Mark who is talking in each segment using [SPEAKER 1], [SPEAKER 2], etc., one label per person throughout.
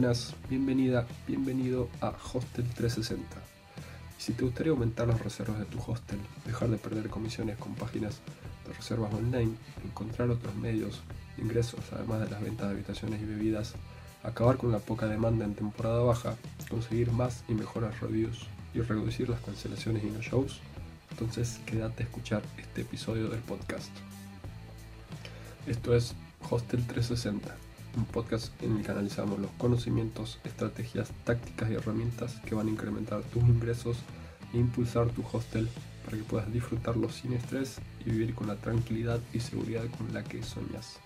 [SPEAKER 1] Buenas, bienvenida, bienvenido a Hostel 360. Y si te gustaría aumentar las reservas de tu hostel, dejar de perder comisiones con páginas de reservas online, encontrar otros medios de ingresos además de las ventas de habitaciones y bebidas, acabar con la poca demanda en temporada baja, conseguir más y mejores reviews y reducir las cancelaciones y no shows, entonces quédate a escuchar este episodio del podcast. Esto es Hostel 360 un podcast en el que analizamos los conocimientos, estrategias, tácticas y herramientas que van a incrementar tus ingresos e impulsar tu hostel para que puedas disfrutarlo sin estrés y vivir con la tranquilidad y seguridad con la que soñas.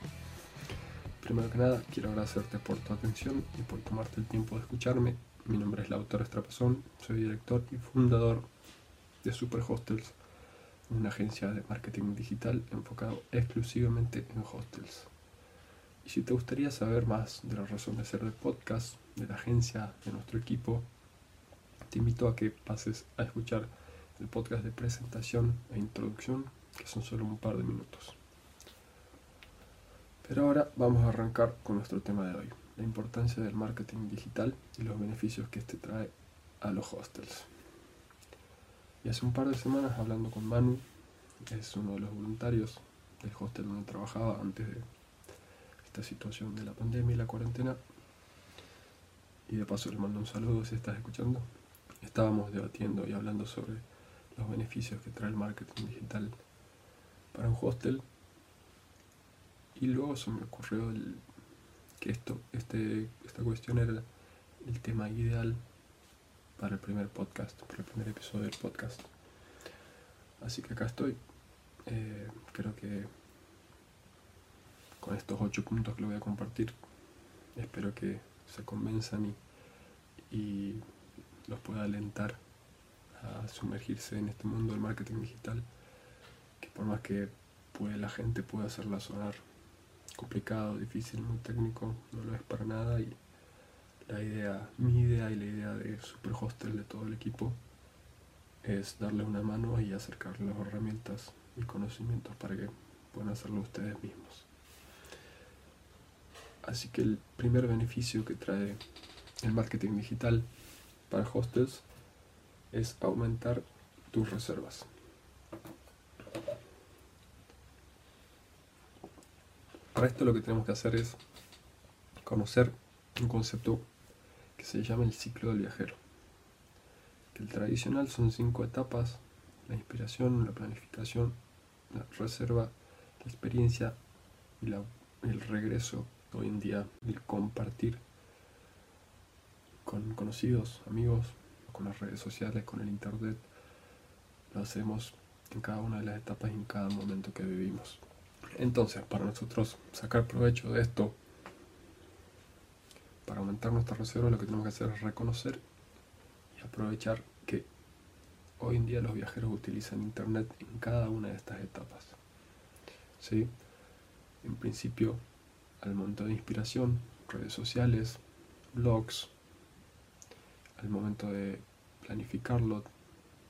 [SPEAKER 1] Primero que nada, quiero agradecerte por tu atención y por tomarte el tiempo de escucharme. Mi nombre es Lautor Estrapazón, soy director y fundador de Super Hostels, una agencia de marketing digital enfocado exclusivamente en hostels. Y si te gustaría saber más de la razón de ser del podcast, de la agencia, de nuestro equipo, te invito a que pases a escuchar el podcast de presentación e introducción, que son solo un par de minutos. Pero ahora vamos a arrancar con nuestro tema de hoy, la importancia del marketing digital y los beneficios que este trae a los hostels. Y hace un par de semanas hablando con Manu, es uno de los voluntarios del hostel donde trabajaba antes de esta situación de la pandemia y la cuarentena. Y de paso le mando un saludo si estás escuchando. Estábamos debatiendo y hablando sobre los beneficios que trae el marketing digital para un hostel. Y luego se me ocurrió el, que esto, este, esta cuestión era el tema ideal para el primer podcast, para el primer episodio del podcast. Así que acá estoy. Eh, creo que con estos ocho puntos que lo voy a compartir. Espero que se convenzan y, los pueda alentar a sumergirse en este mundo del marketing digital, que por más que puede, la gente pueda hacerla sonar complicado, difícil, muy técnico, no lo es para nada y la idea, mi idea y la idea de Super Hostel de todo el equipo es darle una mano y acercarle las herramientas y conocimientos para que puedan hacerlo ustedes mismos. Así que el primer beneficio que trae el marketing digital para hostels es aumentar tus reservas. Para esto lo que tenemos que hacer es conocer un concepto que se llama el ciclo del viajero. El tradicional son cinco etapas, la inspiración, la planificación, la reserva, la experiencia y el regreso hoy en día el compartir con conocidos, amigos, con las redes sociales, con el internet, lo hacemos en cada una de las etapas y en cada momento que vivimos. Entonces, para nosotros sacar provecho de esto, para aumentar nuestra reserva, lo que tenemos que hacer es reconocer y aprovechar que hoy en día los viajeros utilizan Internet en cada una de estas etapas. ¿Sí? En principio, momento de inspiración, redes sociales, blogs, al momento de planificarlo,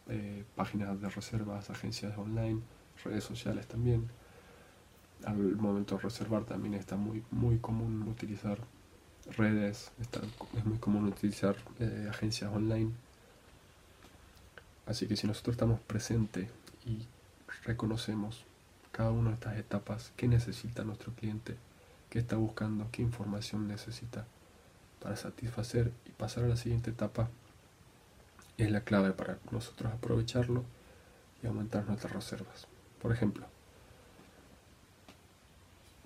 [SPEAKER 1] eh, páginas de reservas, agencias online, redes sociales también. Al momento de reservar también está muy, muy común utilizar redes, es muy común utilizar eh, agencias online. Así que si nosotros estamos presentes y reconocemos cada una de estas etapas, qué necesita nuestro cliente, qué está buscando, qué información necesita para satisfacer y pasar a la siguiente etapa es la clave para nosotros aprovecharlo y aumentar nuestras reservas. Por ejemplo,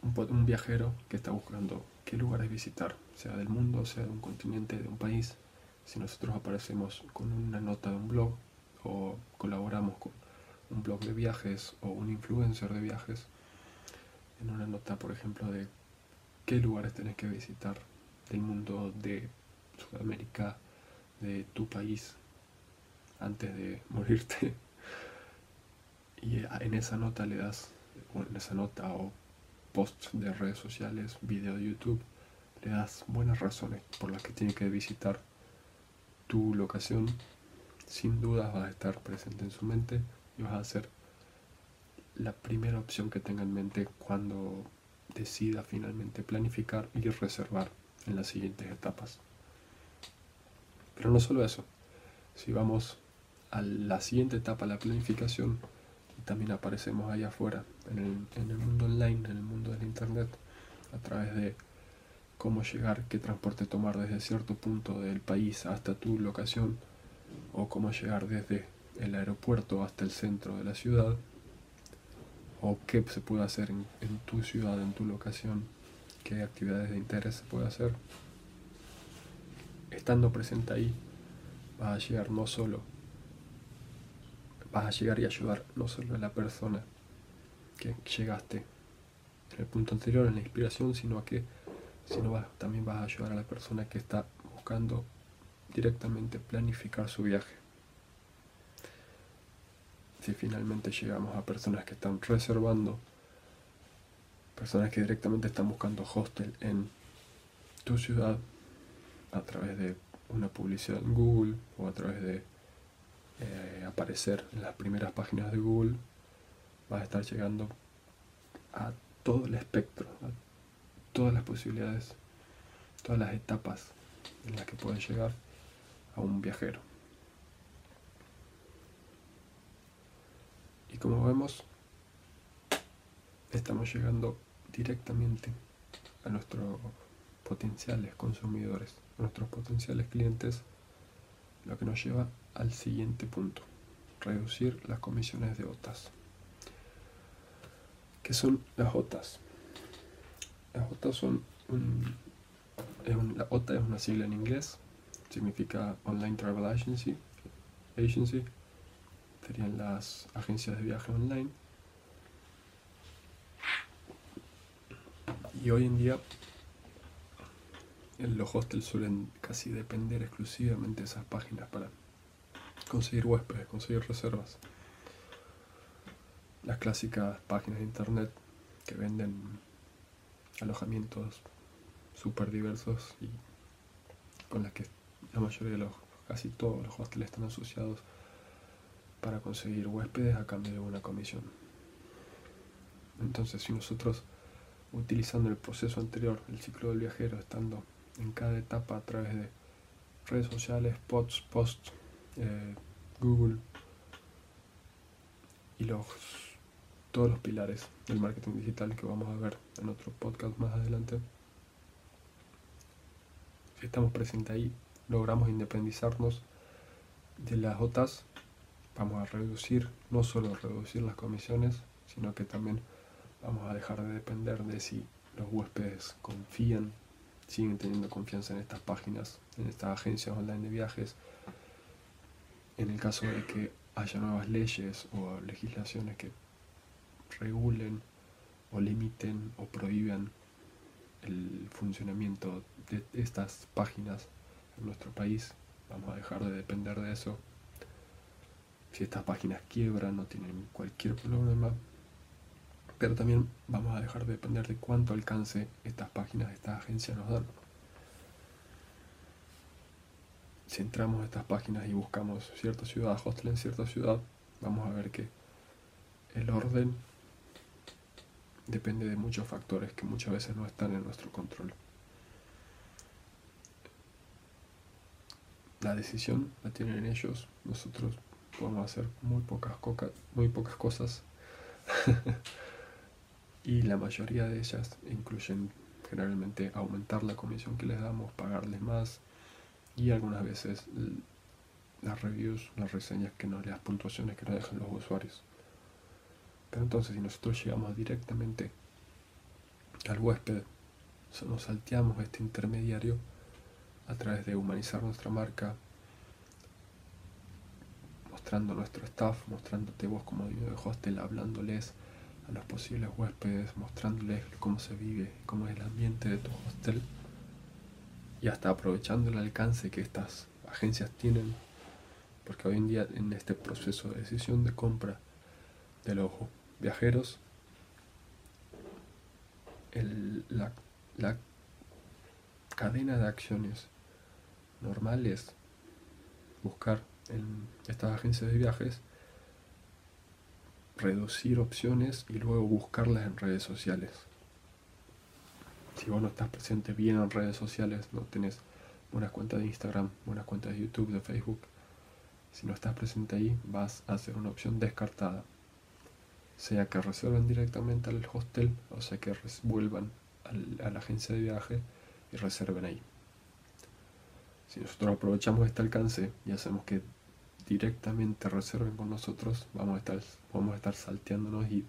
[SPEAKER 1] un, viajero que está buscando qué lugares visitar, sea del mundo, sea de un continente, de un país, si nosotros aparecemos con una nota de un blog o colaboramos con un blog de viajes o un influencer de viajes, en una nota, por ejemplo, de qué lugares tenés que visitar del mundo de Sudamérica, de tu país, antes de morirte. Y en esa nota le das, o en esa nota o post de redes sociales, video de YouTube, le das buenas razones por las que tiene que visitar tu locación. Sin duda vas a estar presente en su mente y vas a ser la primera opción que tenga en mente cuando decida finalmente planificar y reservar en las siguientes etapas. Pero no solo eso, si vamos a la siguiente etapa, la planificación, también aparecemos ahí afuera, en el, en el mundo online, en el mundo del Internet, a través de cómo llegar, qué transporte tomar desde cierto punto del país hasta tu locación, o cómo llegar desde el aeropuerto hasta el centro de la ciudad, o qué se puede hacer en, tu ciudad, en tu locación, qué actividades de interés se puede hacer. Estando presente ahí, vas a llegar no solo, vas a llegar y ayudar no solo a la persona que llegaste en el punto anterior, en la inspiración, sino que sino también vas a ayudar a la persona que está buscando directamente planificar su viaje. Si finalmente llegamos a personas que están reservando, personas que directamente están buscando hostel en tu ciudad a través de una publicidad en Google o a través de eh, aparecer en las primeras páginas de Google, vas a estar llegando a todo el espectro, a todas las posibilidades, todas las etapas en las que puede llegar a un viajero. Y como vemos, estamos llegando directamente a nuestros potenciales consumidores, a nuestros potenciales clientes, lo que nos lleva al siguiente punto, reducir las comisiones de OTAS. ¿Qué son las OTAS? Las OTAS son la OTA es una sigla en inglés, significa Online Travel Agency, Agency, serían las agencias de viaje online. Y hoy en día los hostels suelen casi depender exclusivamente de esas páginas para conseguir huéspedes, conseguir reservas. Las clásicas páginas de internet que venden alojamientos súper diversos y con las que la mayoría de los, casi todos los hostels están asociados para conseguir huéspedes a cambio de una comisión. Entonces, si nosotros, utilizando el proceso anterior, el ciclo del viajero, estando en cada etapa a través de redes sociales, posts, posts, eh, Google y los, todos los pilares del marketing digital que vamos a ver en otro podcast más adelante. Estamos presentes ahí, logramos independizarnos de las OTAs, vamos a reducir, no solo reducir las comisiones, sino que también vamos a dejar de depender de si los huéspedes confían, siguen teniendo confianza en estas páginas, en estas agencias online de viajes, en el caso de que haya nuevas leyes o legislaciones que regulen o limiten o prohíban el funcionamiento de estas páginas en nuestro país, vamos a dejar de depender de eso. Si estas páginas quiebran no tienen cualquier problema, pero también vamos a dejar de depender de cuánto alcance estas páginas, estas agencias nos dan. Si entramos a estas páginas y buscamos cierta ciudad, hostel en cierta ciudad, vamos a ver que el orden depende de muchos factores que muchas veces no están en nuestro control. La decisión la tienen ellos, nosotros podemos hacer muy pocas, muy pocas cosas y la mayoría de ellas incluyen generalmente aumentar la comisión que les damos, pagarles más y algunas veces las reviews, las reseñas que nos, las puntuaciones que nos dejan los usuarios. Pero entonces si nosotros llegamos directamente al huésped, nos salteamos este intermediario a través de humanizar nuestra marca, mostrando nuestro staff, mostrándote vos como dueño de hostel, hablándoles a los posibles huéspedes, mostrándoles cómo se vive, cómo es el ambiente de tu hostel. Y hasta aprovechando el alcance que estas agencias tienen, porque hoy en día en este proceso de decisión de compra de los viajeros, la, la cadena de acciones normales buscar en estas agencias de viajes reducir opciones y luego buscarlas en redes sociales. Si vos no estás presente bien en redes sociales, no tenés buenas cuentas de Instagram, buenas cuentas de YouTube, de Facebook. Si no estás presente ahí, vas a ser una opción descartada. Sea que reserven directamente al hostel, o sea que vuelvan a la agencia de viaje y reserven ahí. Si nosotros aprovechamos este alcance y hacemos que directamente reserven con nosotros, vamos a estar, vamos a estar salteándonos y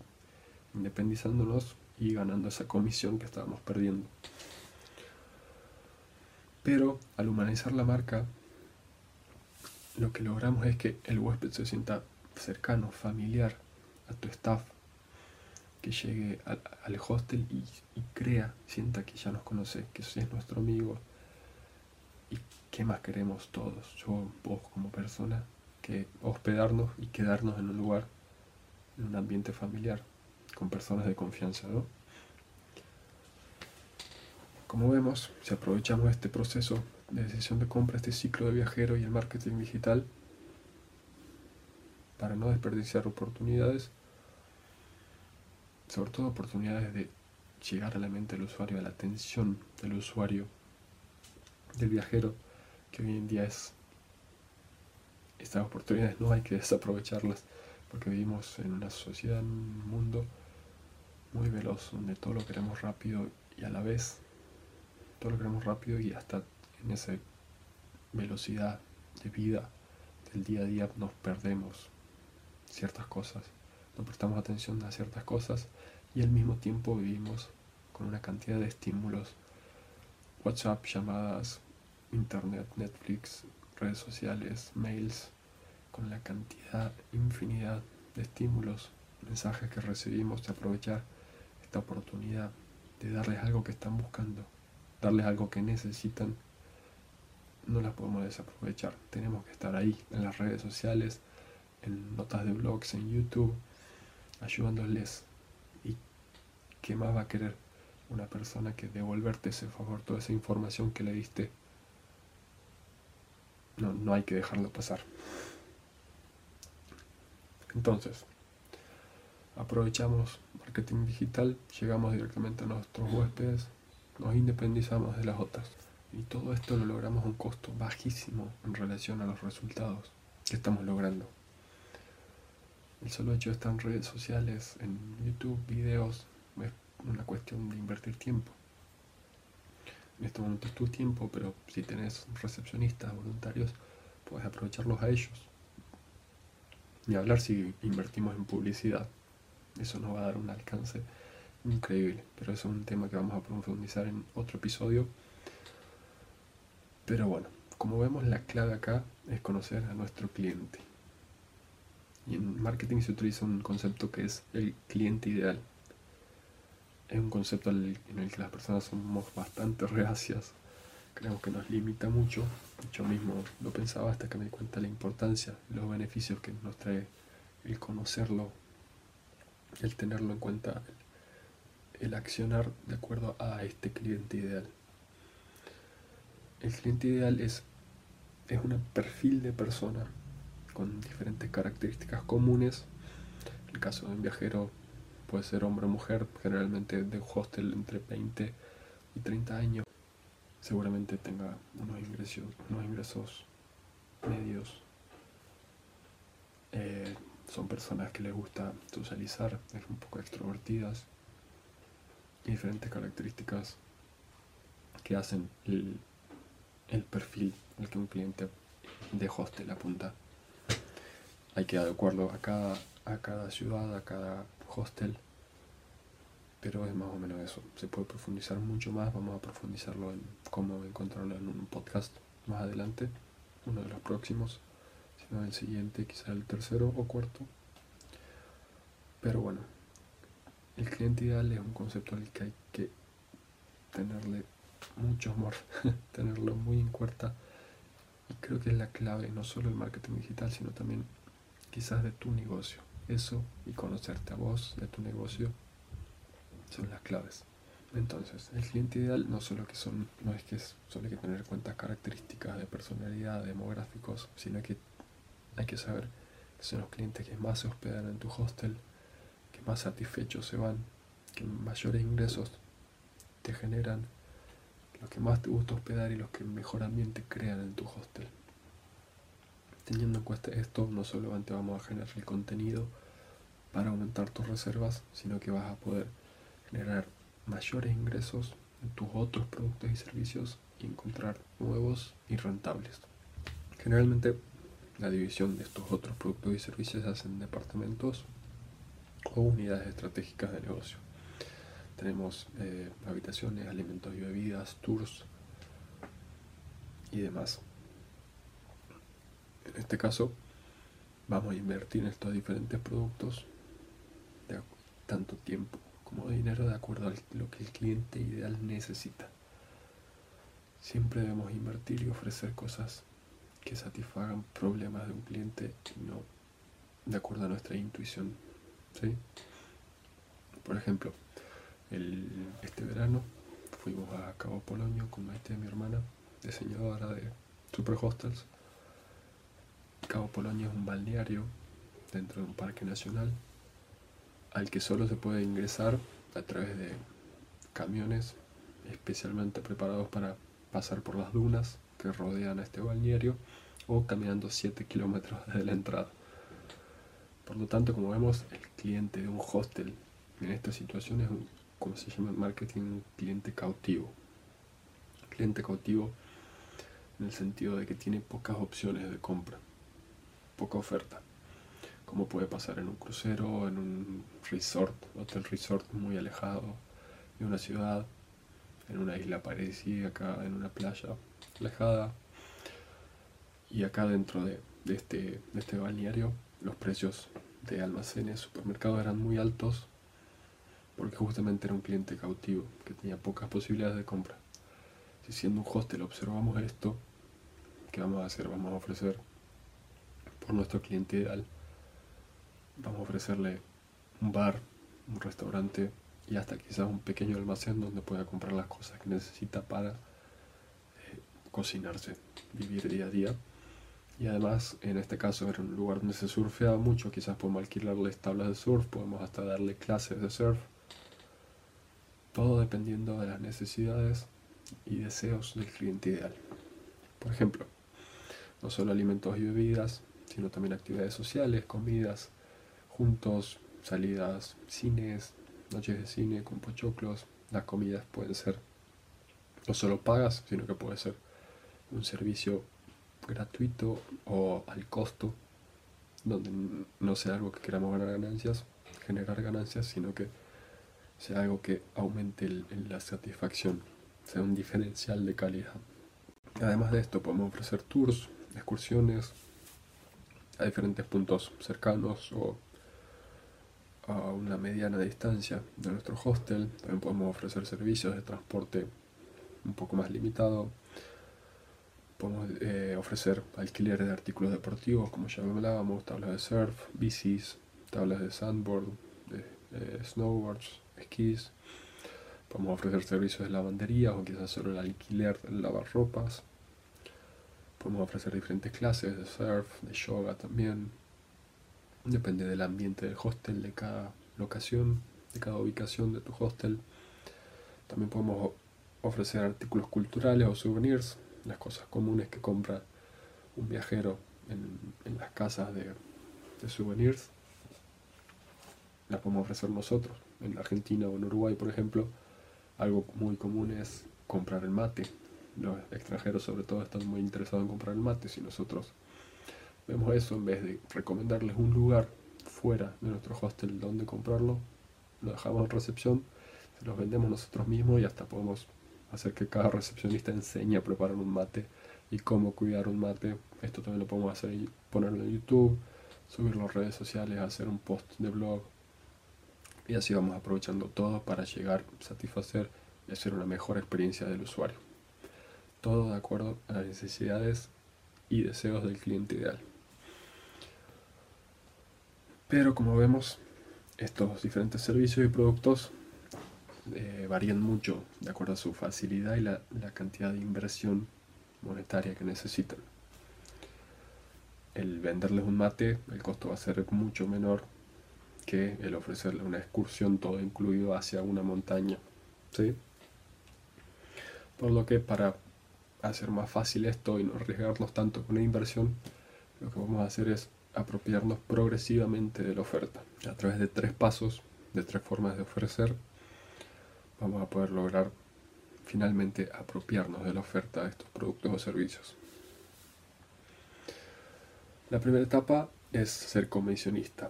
[SPEAKER 1] independizándonos y ganando esa comisión que estábamos perdiendo. Pero al humanizar la marca, lo que logramos es que el huésped se sienta cercano, familiar a tu staff, que llegue al, hostel y, y, crea, sienta que ya nos conoce, que es nuestro amigo. ¿Y qué más queremos todos? Yo, vos como persona, que hospedarnos y quedarnos en un lugar, en un ambiente familiar, con personas de confianza, ¿no? Como vemos, si aprovechamos este proceso de decisión de compra, este ciclo de viajero y el marketing digital, para no desperdiciar oportunidades, sobre todo oportunidades de llegar a la mente del usuario, a la atención del usuario, del viajero, que hoy en día es estas oportunidades no hay que desaprovecharlas porque vivimos en una sociedad, en un mundo muy veloz donde todo lo queremos rápido y a la vez todo lo queremos rápido y hasta en esa velocidad de vida del día a día nos perdemos ciertas cosas, no prestamos atención a ciertas cosas y al mismo tiempo vivimos con una cantidad de estímulos, WhatsApp, llamadas, internet, Netflix, redes sociales, mails, con la cantidad, infinidad de estímulos, mensajes que recibimos, de aprovechar esta oportunidad de darles algo que están buscando, darles algo que necesitan, no las podemos desaprovechar. Tenemos que estar ahí, en las redes sociales, en notas de blogs, en YouTube, ayudándoles. ¿Y qué más va a querer una persona que devolverte ese favor, toda esa información que le diste? No, no hay que dejarlo pasar. Entonces, aprovechamos marketing digital, llegamos directamente a nuestros huéspedes, nos independizamos de las otras. Y todo esto lo logramos a un costo bajísimo en relación a los resultados que estamos logrando. El solo hecho de estar en redes sociales, en YouTube, videos, es una cuestión de invertir tiempo. En este momento es tu tiempo, pero si tenés recepcionistas, voluntarios, puedes aprovecharlos a ellos. Ni hablar si invertimos en publicidad. Eso nos va a dar un alcance increíble. Pero eso es un tema que vamos a profundizar en otro episodio. Pero bueno, como vemos la clave acá es conocer a nuestro cliente. Y en marketing se utiliza un concepto que es el cliente ideal. Es un concepto en el que las personas somos bastante reacias creo que nos limita mucho. Yo mismo lo pensaba hasta que me di cuenta la importancia, los beneficios que nos trae el conocerlo, el tenerlo en cuenta, el accionar de acuerdo a este cliente ideal. El cliente ideal es, es un perfil de persona con diferentes características comunes. En el caso de un viajero puede ser hombre o mujer, generalmente de hostel entre 20 y 30 años seguramente tenga unos ingresos, unos ingresos medios. Eh, son personas que les gusta socializar, es un poco extrovertidas diferentes características que hacen el, el perfil al que un cliente de hostel apunta. Hay que adecuarlo a cada, a cada ciudad, a cada hostel pero es más o menos eso. Se puede profundizar mucho más, vamos a profundizarlo en cómo encontrarlo en un podcast más adelante, uno de los próximos, sino el siguiente, quizá el tercero o cuarto. Pero bueno, el cliente ideal es un concepto al que hay que tenerle mucho amor, tenerlo muy en cuenta y creo que es la clave no solo el marketing digital, sino también quizás de tu negocio. Eso y conocerte a vos, de tu negocio son las claves. Entonces, el cliente ideal no solo que son, no es que solo hay que tener en cuenta características de personalidad, demográficos, sino que hay que saber que son los clientes que más se hospedan en tu hostel, que más satisfechos se van, que mayores ingresos te generan, los que más te gusta hospedar y los que mejor ambiente crean en tu hostel. Teniendo en cuenta esto, no solamente vamos a generar el contenido para aumentar tus reservas, sino que vas a poder generar mayores ingresos en tus otros productos y servicios y encontrar nuevos y rentables. Generalmente la división de estos otros productos y servicios se hace en departamentos o unidades estratégicas de negocio. Tenemos eh, habitaciones, alimentos y bebidas, tours y demás. En este caso, vamos a invertir en estos diferentes productos de tanto tiempo como dinero de acuerdo a lo que el cliente ideal necesita. Siempre debemos invertir y ofrecer cosas que satisfagan problemas de un cliente y no de acuerdo a nuestra intuición. ¿sí? Por ejemplo, este verano fuimos a Cabo Polonio con Maite, mi hermana, diseñadora de Super Hostels. Cabo Polonio es un balneario dentro de un parque nacional al que solo se puede ingresar a través de camiones especialmente preparados para pasar por las dunas que rodean a este balneario o caminando 7 kilómetros desde la entrada. Por lo tanto, como vemos, el cliente de un hostel en esta situación es, un, se llama marketing, un cliente cautivo. Cliente cautivo en el sentido de que tiene pocas opciones de compra, poca oferta, como puede pasar en un crucero, en un resort, hotel resort muy alejado de una ciudad, en una isla acá en una playa alejada. Y acá dentro de, este, de este balneario los precios de almacenes, supermercados eran muy altos porque justamente era un cliente cautivo que tenía pocas posibilidades de compra. Si siendo un hostel observamos esto, ¿qué vamos a hacer? Vamos a ofrecer por nuestro cliente ideal, vamos a ofrecerle un bar, un restaurante y hasta quizás un pequeño almacén donde pueda comprar las cosas que necesita para eh, cocinarse, vivir día a día. Y además, en este caso era un lugar donde se surfeaba mucho, quizás podemos alquilarles tablas de surf, podemos hasta darle clases de surf. Todo dependiendo de las necesidades y deseos del cliente ideal. Por ejemplo, no solo alimentos y bebidas, sino también actividades sociales, comidas, juntos, salidas, cines, noches de cine con pochoclos. Las comidas pueden ser no solo pagas, sino que puede ser un servicio gratuito o al costo, donde no sea algo que queramos ganar ganancias, generar ganancias, sino que sea algo que aumente la satisfacción, sea un diferencial de calidad. Además de esto, podemos ofrecer tours, excursiones a diferentes puntos cercanos o a una mediana distancia de nuestro hostel. También podemos ofrecer servicios de transporte un poco más limitado. Podemos eh, ofrecer alquiler de artículos deportivos, como ya hablábamos, tablas de surf, bicis, tablas de sandboard, de, snowboards, esquís. Podemos ofrecer servicios de lavandería o quizás solo el alquiler de lavarropas. Podemos ofrecer diferentes clases de surf, de yoga también, Depende del ambiente del hostel, de cada locación, de cada ubicación de tu hostel. También podemos ofrecer artículos culturales o souvenirs, las cosas comunes que compra un viajero en, las casas de, de, souvenirs. Las podemos ofrecer nosotros. En Argentina o en Uruguay, por ejemplo, algo muy común es comprar el mate. Los extranjeros sobre todo están muy interesados en comprar el mate. Si nosotros vemos eso, en vez de recomendarles un lugar fuera de nuestro hostel donde comprarlo, lo dejamos en recepción, se los vendemos nosotros mismos y hasta podemos hacer que cada recepcionista enseñe a preparar un mate y cómo cuidar un mate. Esto también lo podemos hacer y ponerlo en YouTube, subirlo a redes sociales, hacer un post de blog. Y así vamos aprovechando todo para llegar, satisfacer y hacer una mejor experiencia del usuario. Todo de acuerdo a las necesidades y deseos del cliente ideal. Pero como vemos, estos diferentes servicios y productos eh, varían mucho de acuerdo a su facilidad y la, cantidad de inversión monetaria que necesitan. El venderles un mate, el costo va a ser mucho menor que el ofrecerle una excursión todo incluido hacia una montaña. Por lo que para hacer más fácil esto y no arriesgarnos tanto con la inversión, lo que vamos a hacer es apropiarnos progresivamente de la oferta. A través de tres pasos, de tres formas de ofrecer, vamos a poder lograr finalmente apropiarnos de la oferta de estos productos o servicios. La primera etapa es ser comisionista.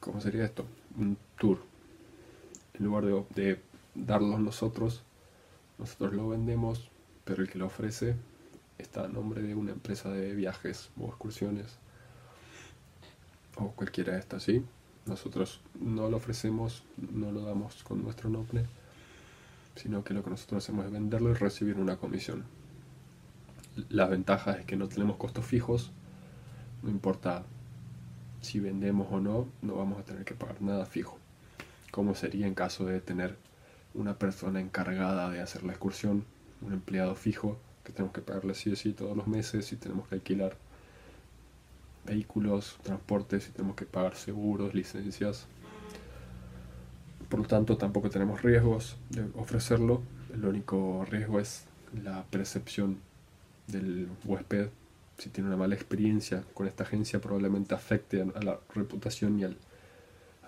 [SPEAKER 1] ¿Cómo sería esto? Un tour. En lugar de, de darlo nosotros, nosotros lo vendemos, pero el que lo ofrece está a nombre de una empresa de viajes o excursiones o cualquiera de estas, ¿sí? Nosotros no lo ofrecemos, no lo damos con nuestro nombre, sino que lo que nosotros hacemos es venderlo y recibir una comisión. La ventaja es que no tenemos costos fijos, no importa si vendemos o no, no vamos a tener que pagar nada fijo, como sería en caso de tener una persona encargada de hacer la excursión, un empleado fijo, que tenemos que pagarle sí o sí todos los meses y tenemos que alquilar vehículos, transportes y tenemos que pagar seguros, licencias. Por lo tanto, tampoco tenemos riesgos de ofrecerlo. El único riesgo es la percepción del huésped. Si tiene una mala experiencia con esta agencia, probablemente afecte a la reputación y a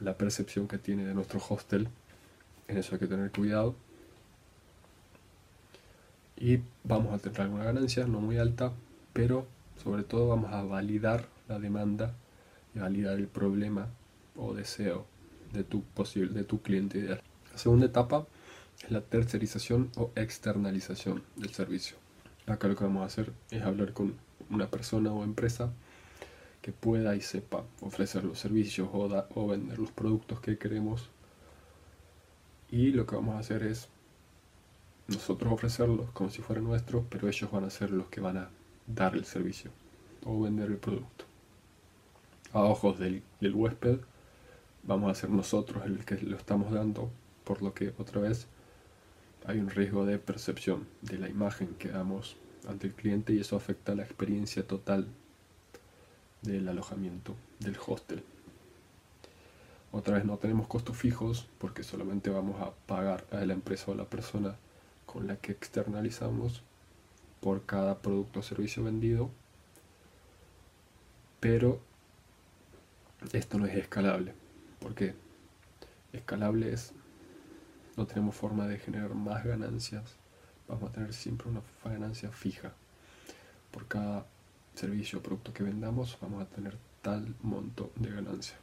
[SPEAKER 1] la percepción que tiene de nuestro hostel. En eso hay que tener cuidado. Y vamos a tener alguna ganancia, no muy alta, pero sobre todo vamos a validar la demanda y validar el problema o deseo de tu, posible, de tu cliente ideal. La segunda etapa es la tercerización o externalización del servicio. Acá lo que vamos a hacer es hablar con una persona o empresa que pueda y sepa ofrecer los servicios o, o vender los productos que queremos. Y lo que vamos a hacer es nosotros ofrecerlos como si fueran nuestros, pero ellos van a ser los que van a dar el servicio o vender el producto. A ojos del, del huésped, vamos a ser nosotros el que lo estamos dando, por lo que otra vez hay un riesgo de percepción de la imagen que damos ante el cliente y eso afecta la experiencia total del alojamiento, del hostel. Otra vez no tenemos costos fijos porque solamente vamos a pagar a la empresa o a la persona con la que externalizamos por cada producto o servicio vendido, pero esto no es escalable. porque Escalable es, no tenemos forma de generar más ganancias, vamos a tener siempre una ganancia fija. Por cada servicio o producto que vendamos vamos a tener tal monto de ganancia.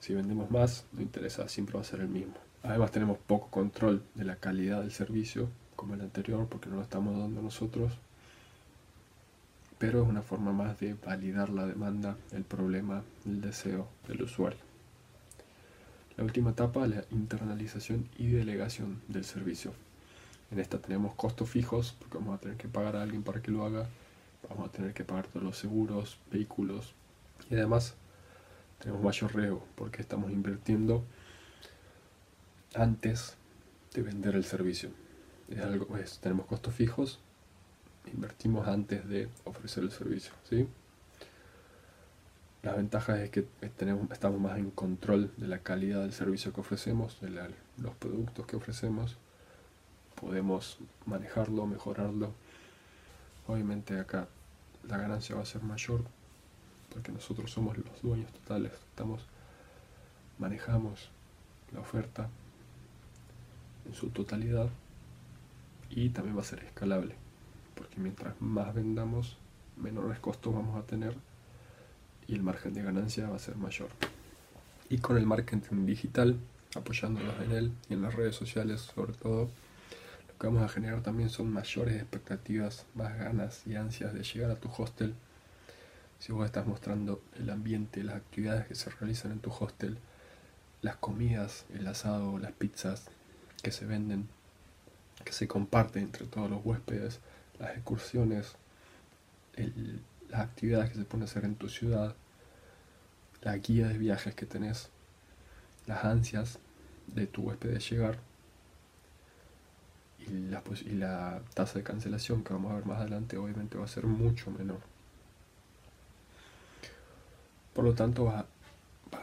[SPEAKER 1] Si vendemos más, no interesa, siempre va a ser el mismo. Además tenemos poco control de la calidad del servicio, como el anterior, porque no lo estamos dando nosotros. Pero es una forma más de validar la demanda, el problema, el deseo del usuario. La última etapa, la internalización y delegación del servicio. En esta tenemos costos fijos, porque vamos a tener que pagar a alguien para que lo haga, vamos a tener que pagar todos los seguros, vehículos y además tenemos mayor riesgo porque estamos invirtiendo antes de vender el servicio. Es algo, tenemos costos fijos, invertimos antes de ofrecer el servicio. ¿sí? Las ventajas es que tenemos, estamos más en control de la calidad del servicio que ofrecemos, de los productos que ofrecemos. Podemos manejarlo, mejorarlo. Obviamente acá la ganancia va a ser mayor porque nosotros somos los dueños totales, estamos, manejamos la oferta en su totalidad y también va a ser escalable, porque mientras más vendamos, menores costos vamos a tener y el margen de ganancia va a ser mayor. Y con el marketing digital, apoyándonos en él y en las redes sociales sobre todo, lo que vamos a generar también son mayores expectativas, más ganas y ansias de llegar a tu hostel si vos estás mostrando el ambiente, las actividades que se realizan en tu hostel, las comidas, el asado, las pizzas que se venden, que se comparten entre todos los huéspedes, las excursiones, las actividades que se pueden hacer en tu ciudad, la guía de viajes que tenés, las ansias de tu huésped de llegar y la, y la tasa de cancelación que vamos a ver más adelante obviamente va a ser mucho menor. Por lo tanto, va,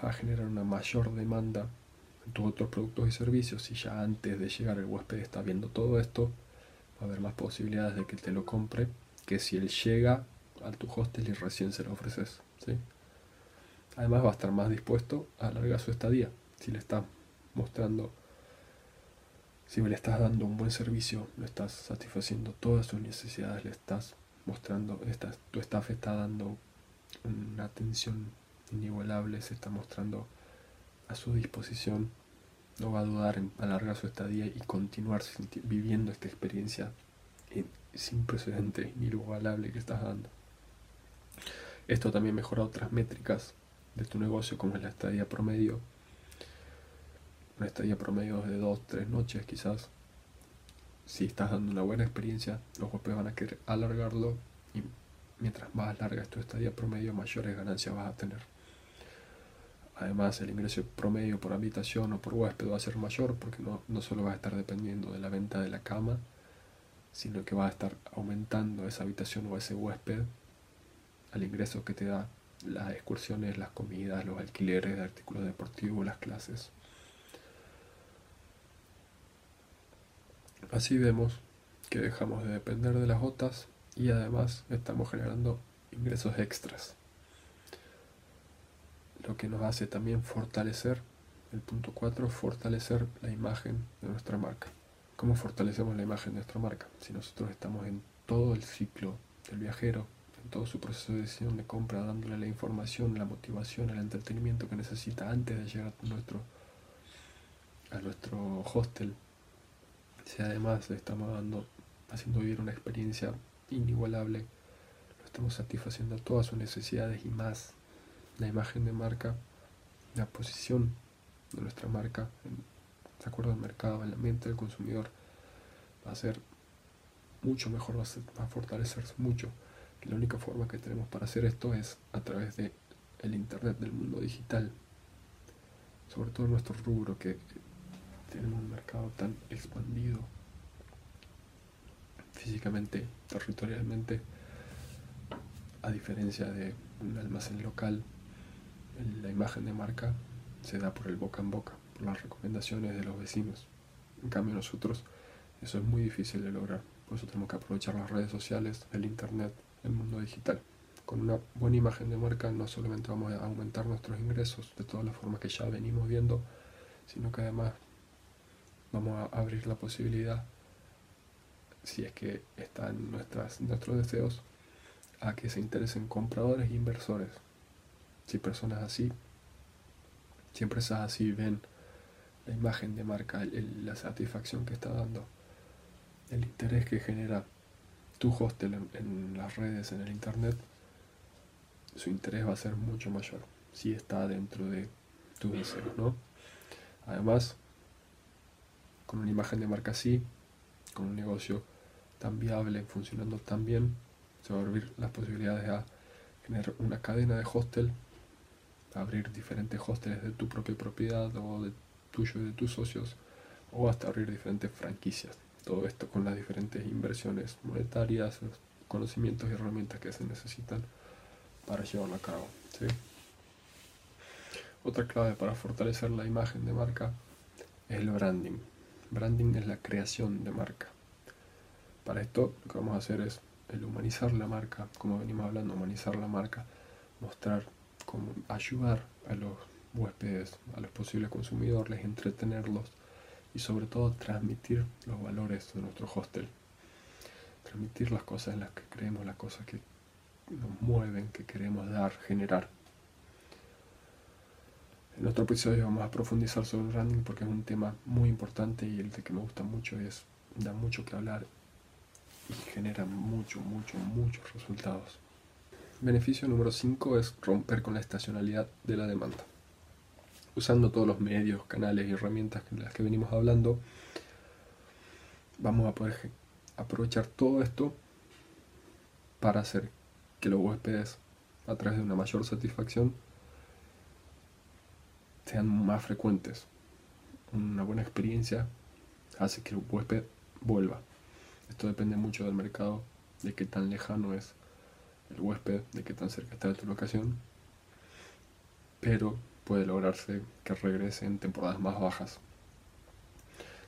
[SPEAKER 1] a generar una mayor demanda tus otros productos y servicios, si ya antes de llegar el huésped está viendo todo esto, va a haber más posibilidades de que te lo compre que si él llega a tu hostel y recién se lo ofreces. ¿sí? Además va a estar más dispuesto a alargar su estadía si le estás mostrando, si le estás dando un buen servicio, le estás satisfaciendo todas sus necesidades, le estás mostrando, tu staff está dando una atención inigualable, se está mostrando a su disposición, no va a dudar en alargar su estadía y continuar viviendo esta experiencia sin precedente, inigualable que estás dando. Esto también mejora otras métricas de tu negocio, como es la estadía promedio. Una estadía promedio de 2, 3 noches quizás. Si estás dando una buena experiencia, los golpes van a querer alargarlo y mientras más larga es tu estadía promedio, mayores ganancias vas a tener. Además, el ingreso promedio por habitación o por huésped va a ser mayor porque no, no solo va a estar dependiendo de la venta de la cama, sino que va a estar aumentando esa habitación o ese huésped al ingreso que te da las excursiones, las comidas, los alquileres de artículos deportivos, las clases. Así vemos que dejamos de depender de las OTAs y además estamos generando ingresos extras. Lo que nos hace también fortalecer, el punto 4, fortalecer la imagen de nuestra marca. ¿Cómo fortalecemos la imagen de nuestra marca? Si nosotros estamos en todo el ciclo del viajero, en todo su proceso de decisión de compra, dándole la información, la motivación, el entretenimiento que necesita antes de llegar a nuestro, a nuestro hostel. Si además le estamos dando, haciendo vivir una experiencia inigualable, lo estamos satisfaciendo todas sus necesidades y más. La imagen de marca, la posición de nuestra marca de acuerdo al mercado, en la mente del consumidor, va a ser mucho mejor, va a, fortalecerse mucho. Y la única forma que tenemos para hacer esto es a través de internet del mundo digital, sobre todo en nuestro rubro que tiene un mercado tan expandido físicamente, territorialmente, a diferencia de un almacén local, la imagen de marca se da por el boca en boca las recomendaciones de los vecinos. En cambio nosotros eso es muy difícil de lograr. Por eso tenemos que aprovechar las redes sociales, el internet, el mundo digital. Con una buena imagen de marca no solamente vamos a aumentar nuestros ingresos de todas las formas que ya venimos viendo, sino que además vamos a abrir la posibilidad, si es que están nuestros deseos, a que se interesen compradores e inversores. Si personas así, si empresas así ven la imagen de marca, la satisfacción que está dando, el interés que genera tu hostel en, las redes, en el internet, su interés va a ser mucho mayor si está dentro de tu deseos, ¿no? Además, con una imagen de marca así, con un negocio tan viable, funcionando tan bien, se va a abrir las posibilidades a generar una cadena de hostel, abrir diferentes hosteles de tu propia propiedad o de tuyo y de tus socios, o hasta abrir diferentes franquicias. Todo esto con las diferentes inversiones monetarias, los conocimientos y herramientas que se necesitan para llevarlo a cabo. Otra clave para fortalecer la imagen de marca es el branding. Branding es la creación de marca. Para esto lo que vamos a hacer es el humanizar la marca, como venimos hablando, humanizar la marca, mostrar cómo ayudar a los huéspedes, a los posibles consumidores, entretenerlos y sobre todo transmitir los valores de nuestro hostel. Transmitir las cosas en las que creemos, las cosas que nos mueven, que queremos dar, generar. En otro episodio vamos a profundizar sobre el branding porque es un tema muy importante y el de que me gusta mucho es da mucho que hablar y genera mucho, mucho, muchos resultados. Beneficio número 5 es romper con la estacionalidad de la demanda usando todos los medios, canales y herramientas de las que venimos hablando, vamos a poder aprovechar todo esto para hacer que los huéspedes, a través de una mayor satisfacción, sean más frecuentes. Una buena experiencia hace que el huésped vuelva. Esto depende mucho del mercado, de qué tan lejano es el huésped, de qué tan cerca está de tu locación. Pero puede lograrse que regrese en temporadas más bajas.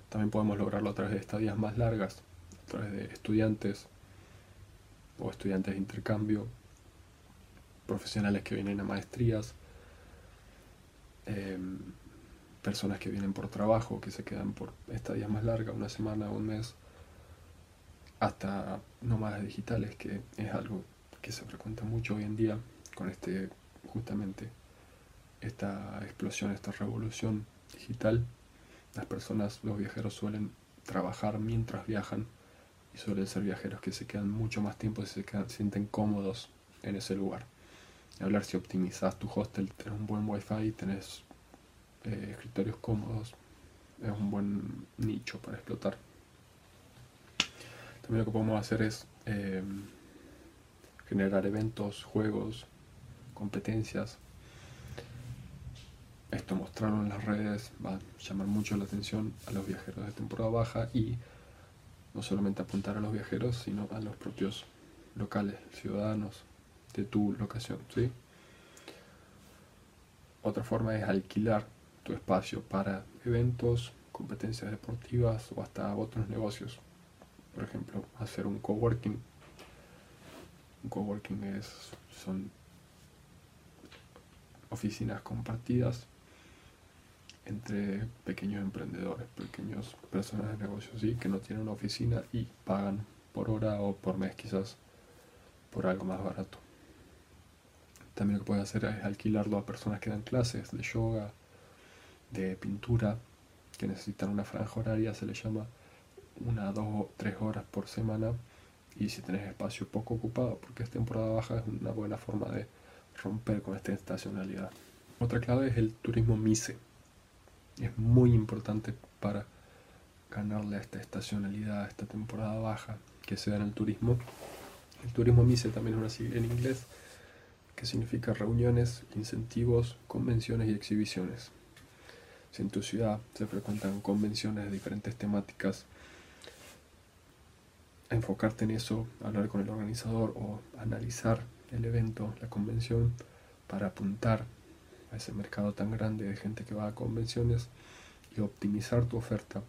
[SPEAKER 1] También podemos lograrlo a través de estadías más largas, a través de estudiantes o estudiantes de intercambio, profesionales que vienen a maestrías, em, personas que vienen por trabajo, que se quedan por estadías más largas, una semana un mes, hasta nómadas digitales, que es algo que se frecuenta mucho hoy en día con este justamente esta explosión, esta revolución digital. Las personas, los viajeros suelen trabajar mientras viajan y suelen ser viajeros que se quedan mucho más tiempo y se sienten cómodos en ese lugar. Hablar si optimizas tu hostel, tenés un buen wifi, tenés eh, escritorios cómodos, es un buen nicho para explotar. También lo que podemos hacer es eh, generar eventos, juegos, competencias. Esto mostrarlo en las redes va a llamar mucho la atención a los viajeros de temporada baja y no solamente apuntar a los viajeros, sino a los propios locales, ciudadanos de tu locación. ¿sí? Otra forma es alquilar tu espacio para eventos, competencias deportivas o hasta otros negocios. Por ejemplo, hacer un coworking. Coworking es, son oficinas compartidas entre pequeños emprendedores, pequeños personas de negocios, ¿sí? que no tienen una oficina y pagan por hora o por mes quizás por algo más barato. También lo que puedes hacer es alquilarlo a personas que dan clases de yoga, de pintura, que necesitan una franja horaria, se le llama una, dos o tres horas por semana. Y si tenés espacio poco ocupado, porque es temporada baja, es una buena forma de romper con esta estacionalidad. Otra clave es el turismo MICE. Es muy importante para ganarle a esta estacionalidad, a esta temporada baja que se da en el turismo. El turismo MICE también es una sigla en inglés que significa reuniones, incentivos, convenciones y exhibiciones. Si en tu ciudad se frecuentan convenciones de diferentes temáticas, enfocarte en eso, hablar con el organizador o analizar el evento, la convención, para apuntar a ese mercado tan grande de gente que va a convenciones y optimizar tu oferta,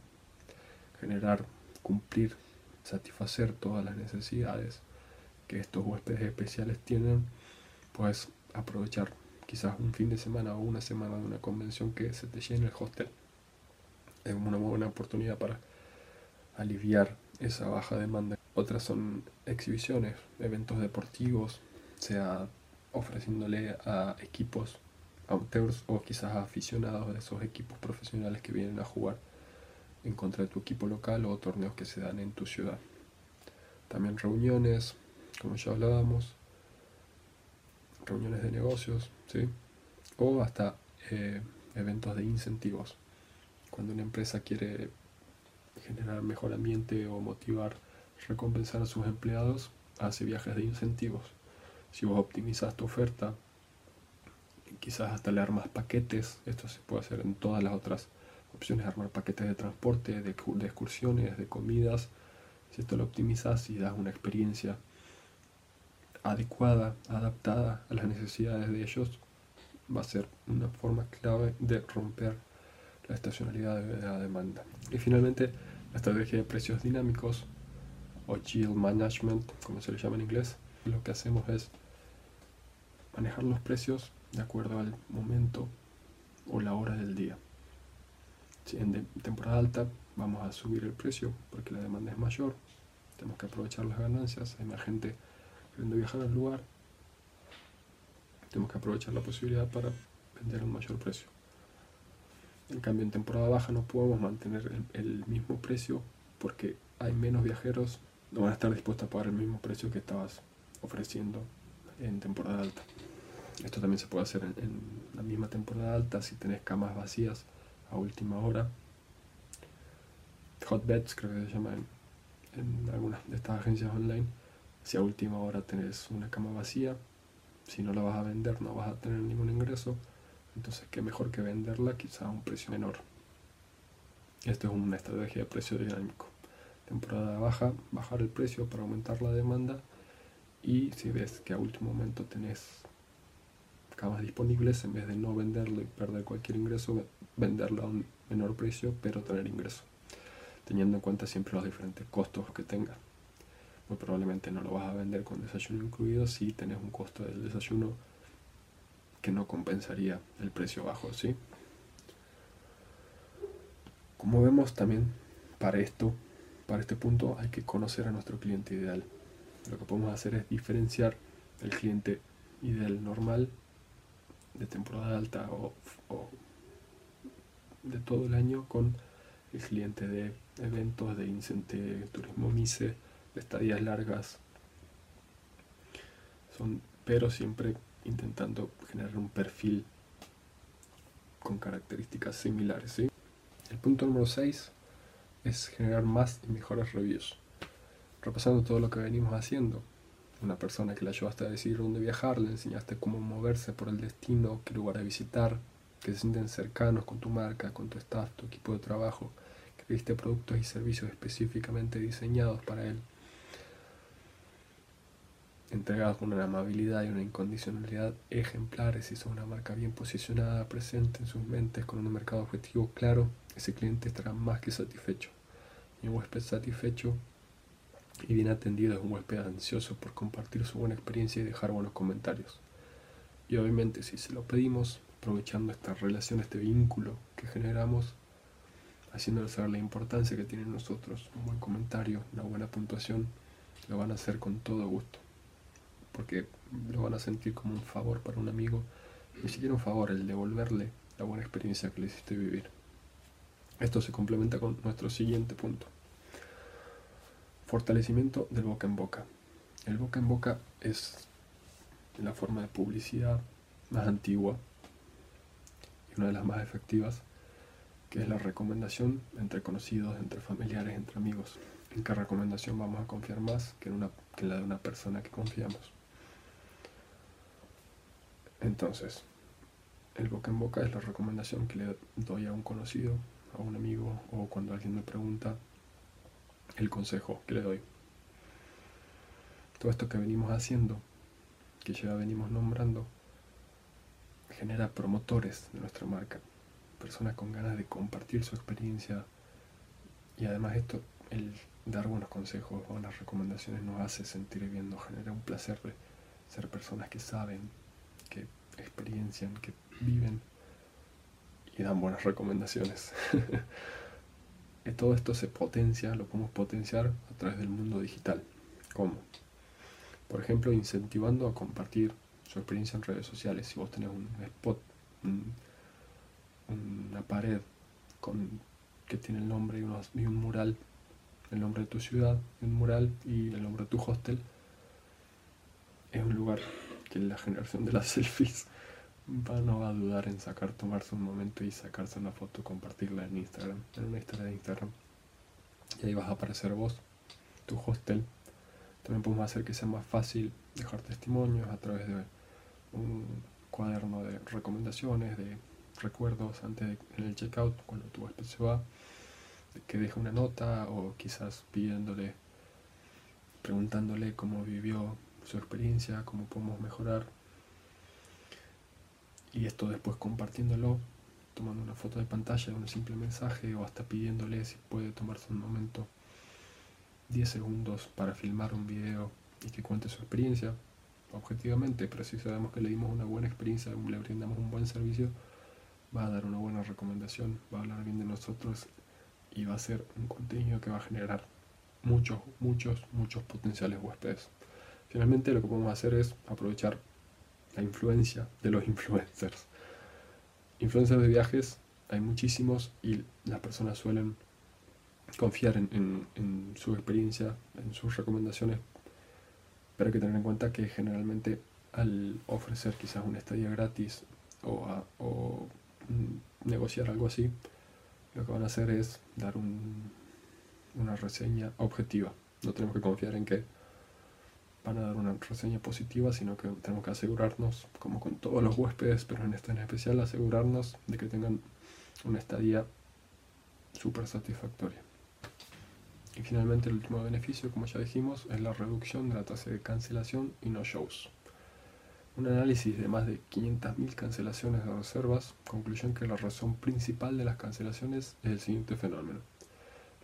[SPEAKER 1] generar, cumplir, satisfacer todas las necesidades que estos huéspedes especiales tienen, pues aprovechar quizás un fin de semana o una semana de una convención que se te llene el hostel. Es una buena oportunidad para aliviar esa baja demanda. Otras son exhibiciones, eventos deportivos, sea ofreciéndole a equipos amateurs o quizás aficionados de esos equipos profesionales que vienen a jugar en contra de tu equipo local o torneos que se dan en tu ciudad. También reuniones, como ya hablábamos, reuniones de negocios, ¿sí? o hasta eh, eventos de incentivos. Cuando una empresa quiere generar mejor ambiente o motivar, recompensar a sus empleados, hace viajes de incentivos. Si vos optimizas tu oferta, quizás hasta le armas paquetes, esto se puede hacer en todas las otras opciones, armar paquetes de transporte, de, excursiones, de comidas, si esto lo optimizas y das una experiencia adecuada, adaptada a las necesidades de ellos, va a ser una forma clave de romper la estacionalidad de la demanda. Y finalmente, la estrategia de precios dinámicos o yield management, como se le llama en inglés, lo que hacemos es manejar los precios de acuerdo al momento o la hora del día. Si en temporada alta vamos a subir el precio porque la demanda es mayor, tenemos que aprovechar las ganancias, hay más gente queriendo viajar al lugar, tenemos que aprovechar la posibilidad para vender a un mayor precio. En cambio, en temporada baja no podemos mantener el, mismo precio porque hay menos viajeros, no van a estar dispuestos a pagar el mismo precio que estabas ofreciendo en temporada alta. Esto también se puede hacer en, la misma temporada alta si tenés camas vacías a última hora. Hotbeds creo que se llama en, algunas de estas agencias online. Si a última hora tenés una cama vacía, si no la vas a vender no vas a tener ningún ingreso. Entonces qué mejor que venderla quizá a un precio menor. Esto es una estrategia de precio dinámico. Temporada baja, bajar el precio para aumentar la demanda y si ves que a último momento tenés camas disponibles, en vez de no venderlo y perder cualquier ingreso, venderlo a un menor precio, pero tener ingreso, teniendo en cuenta siempre los diferentes costos que tenga. Muy probablemente no lo vas a vender con desayuno incluido si tenés un costo del desayuno que no compensaría el precio bajo, ¿sí? Como vemos también para esto, para este punto hay que conocer a nuestro cliente ideal. Lo que podemos hacer es diferenciar el cliente ideal normal de temporada alta o, de todo el año con el cliente de eventos, de, de turismo MICE, de estadías largas. Son, pero siempre intentando generar un perfil con características similares. El punto número 6 es generar más y mejores reviews. Repasando todo lo que venimos haciendo, una persona que le ayudaste a decidir dónde viajar, le enseñaste cómo moverse por el destino, qué lugar a visitar, que se sienten cercanos con tu marca, con tu staff, tu equipo de trabajo, que le diste productos y servicios específicamente diseñados para él, entregados con una amabilidad y una incondicionalidad ejemplares y son una marca bien posicionada, presente en sus mentes, con un mercado objetivo claro, ese cliente estará más que satisfecho. Y un huésped satisfecho y bien atendido es un huésped ansioso por compartir su buena experiencia y dejar buenos comentarios. Y obviamente si se lo pedimos, aprovechando esta relación, este vínculo que generamos, haciéndole saber la importancia que tiene nosotros, un buen comentario, una buena puntuación, lo van a hacer con todo gusto. Porque lo van a sentir como un favor para un amigo, ni siquiera un favor, el devolverle la buena experiencia que le hiciste vivir. Esto se complementa con nuestro siguiente punto. Fortalecimiento del boca en boca. El boca en boca es la forma de publicidad más antigua y una de las más efectivas, que es la recomendación entre conocidos, entre familiares, entre amigos. ¿En qué recomendación vamos a confiar más que en, una, que la de una persona que confiamos? Entonces, el boca en boca es la recomendación que le doy a un conocido, a un amigo o cuando alguien me pregunta el consejo que le doy. Todo esto que venimos haciendo, que ya venimos nombrando, genera promotores de nuestra marca, personas con ganas de compartir su experiencia y además esto, el dar buenos consejos, buenas recomendaciones nos hace sentir bien, nos genera un placer de ser personas que saben, que experiencian, que viven y dan buenas recomendaciones. Todo esto se potencia, lo podemos potenciar a través del mundo digital. ¿Cómo? Por ejemplo, incentivando a compartir su experiencia en redes sociales. Si vos tenés un spot, una pared con, que tiene el nombre y, y un mural, el nombre de tu ciudad, un mural y el nombre de tu hostel, es un lugar que la generación de las selfies no va a dudar en sacar, tomarse un momento y sacarse una foto, compartirla en Instagram, en una historia de Instagram. Y ahí vas a aparecer vos, tu hostel. También podemos hacer que sea más fácil dejar testimonios a través de un cuaderno de recomendaciones, de recuerdos antes de, en el checkout, cuando tu huésped se va, que deje una nota o quizás pidiéndole, preguntándole cómo vivió su experiencia, cómo podemos mejorar y esto después compartiéndolo, tomando una foto de pantalla un simple mensaje o hasta pidiéndole si puede tomarse un momento, 10 segundos para filmar un video y que cuente su experiencia objetivamente, pero si sabemos que le dimos una buena experiencia, le brindamos un buen servicio, va a dar una buena recomendación, va a hablar bien de nosotros y va a ser un contenido que va a generar muchos, muchos, muchos potenciales huéspedes. Finalmente lo que podemos hacer es aprovechar la influencia de los influencers. Influencers de viajes hay muchísimos y las personas suelen confiar en, su experiencia, en sus recomendaciones, pero hay que tener en cuenta que generalmente al ofrecer quizás una estadía gratis o, negociar algo así, lo que van a hacer es dar una reseña objetiva. No tenemos que confiar en que van a dar una reseña positiva, sino que tenemos que asegurarnos, como con todos los huéspedes, pero en este en especial, asegurarnos de que tengan una estadía súper satisfactoria. Y finalmente el último beneficio, como ya dijimos, es la reducción de la tasa de cancelación y no shows. Un análisis de más de 500.000 cancelaciones de reservas concluyó que la razón principal de las cancelaciones es el siguiente fenómeno.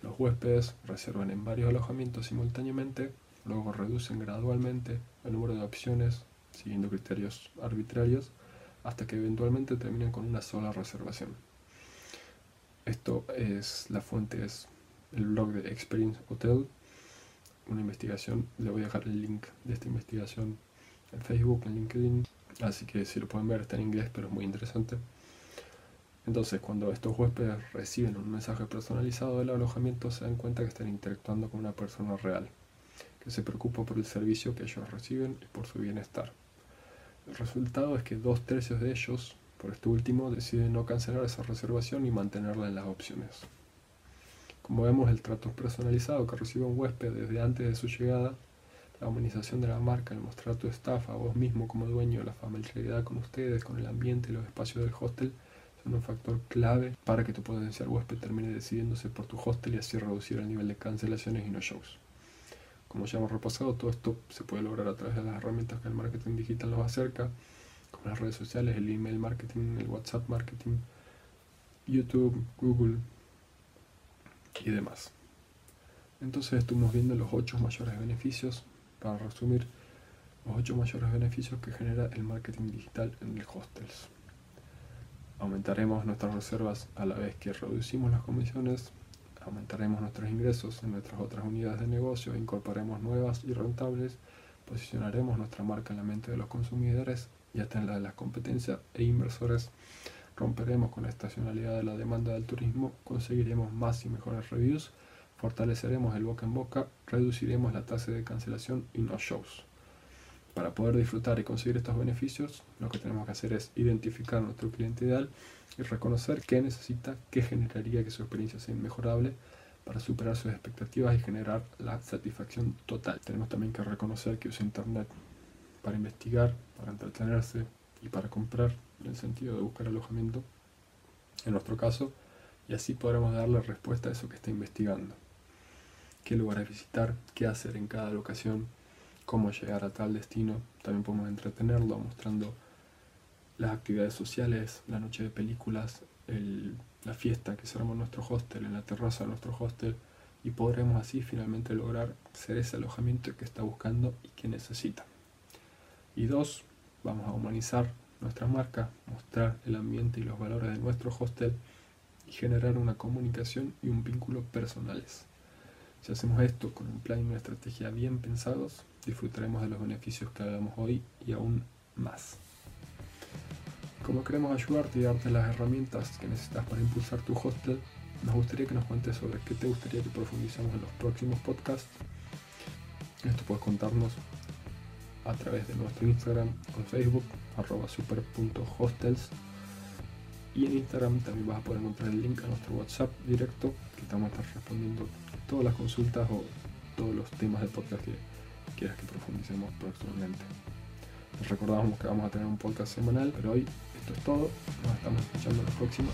[SPEAKER 1] Los huéspedes reservan en varios alojamientos simultáneamente, luego reducen gradualmente el número de opciones siguiendo criterios arbitrarios hasta que eventualmente terminan con una sola reservación. Esto es la fuente es el blog de Experience Hotel, una investigación, le voy a dejar el link de esta investigación en Facebook, en LinkedIn, así que si lo pueden ver está en inglés, pero es muy interesante. Entonces, cuando estos huéspedes reciben un mensaje personalizado del alojamiento, se dan cuenta que están interactuando con una persona real, que se preocupa por el servicio que ellos reciben y por su bienestar. El resultado es que dos tercios de ellos, por este último, deciden no cancelar esa reservación y mantenerla en las opciones. Como vemos, el trato personalizado que recibe un huésped desde antes de su llegada, la humanización de la marca, el mostrar tu staff a vos mismo como dueño, la familiaridad con ustedes, con el ambiente y los espacios del hostel, son un factor clave para que tu potencial huésped termine decidiéndose por tu hostel y así reducir el nivel de cancelaciones y no shows. Como ya hemos repasado, todo esto se puede lograr a través de las herramientas que el marketing digital nos acerca, como las redes sociales, el email marketing, el WhatsApp marketing, YouTube, Google y demás. Entonces estuvimos viendo los ocho mayores beneficios, para resumir, los ocho mayores beneficios que genera el marketing digital en el hostels. Aumentaremos nuestras reservas a la vez que reducimos las comisiones, aumentaremos nuestros ingresos en nuestras otras unidades de negocio, incorporaremos nuevas y rentables, posicionaremos nuestra marca en la mente de los consumidores y hasta en la de la competencia e inversores, romperemos con la estacionalidad de la demanda del turismo, conseguiremos más y mejores reviews, fortaleceremos el boca en boca, reduciremos la tasa de cancelación y no shows. Para poder disfrutar y conseguir estos beneficios, lo que tenemos que hacer es identificar nuestro cliente ideal y reconocer qué necesita, qué generaría que su experiencia sea inmejorable para superar sus expectativas y generar la satisfacción total. Tenemos también que reconocer que usa Internet para investigar, para entretenerse y para comprar, en el sentido de buscar alojamiento, en nuestro caso, y así podremos darle respuesta a eso que está investigando. Qué lugares visitar, qué hacer en cada locación, cómo llegar a tal destino. También podemos entretenerlo mostrando las actividades sociales, la noche de películas, la fiesta que se arma en nuestro hostel, en la terraza de nuestro hostel, y podremos así finalmente lograr ser ese alojamiento que está buscando y que necesita. Y dos, vamos a humanizar nuestra marca, mostrar el ambiente y los valores de nuestro hostel y generar una comunicación y un vínculo personales. Si hacemos esto con un plan y una estrategia bien pensados, disfrutaremos de los beneficios que hagamos hoy y aún más. Como queremos ayudarte y darte las herramientas que necesitas para impulsar tu hostel, nos gustaría que nos cuentes sobre qué te gustaría que profundicemos en los próximos podcasts. Esto puedes contarnos a través de nuestro Instagram o Facebook, arroba super.hostels. Y en Instagram también vas a poder encontrar el link a nuestro WhatsApp directo, que estamos a estar respondiendo todas las consultas o todos los temas de podcast que quieras que profundicemos próximamente. Les recordamos que vamos a tener un podcast semanal, pero hoy esto es todo. Nos estamos escuchando la próxima.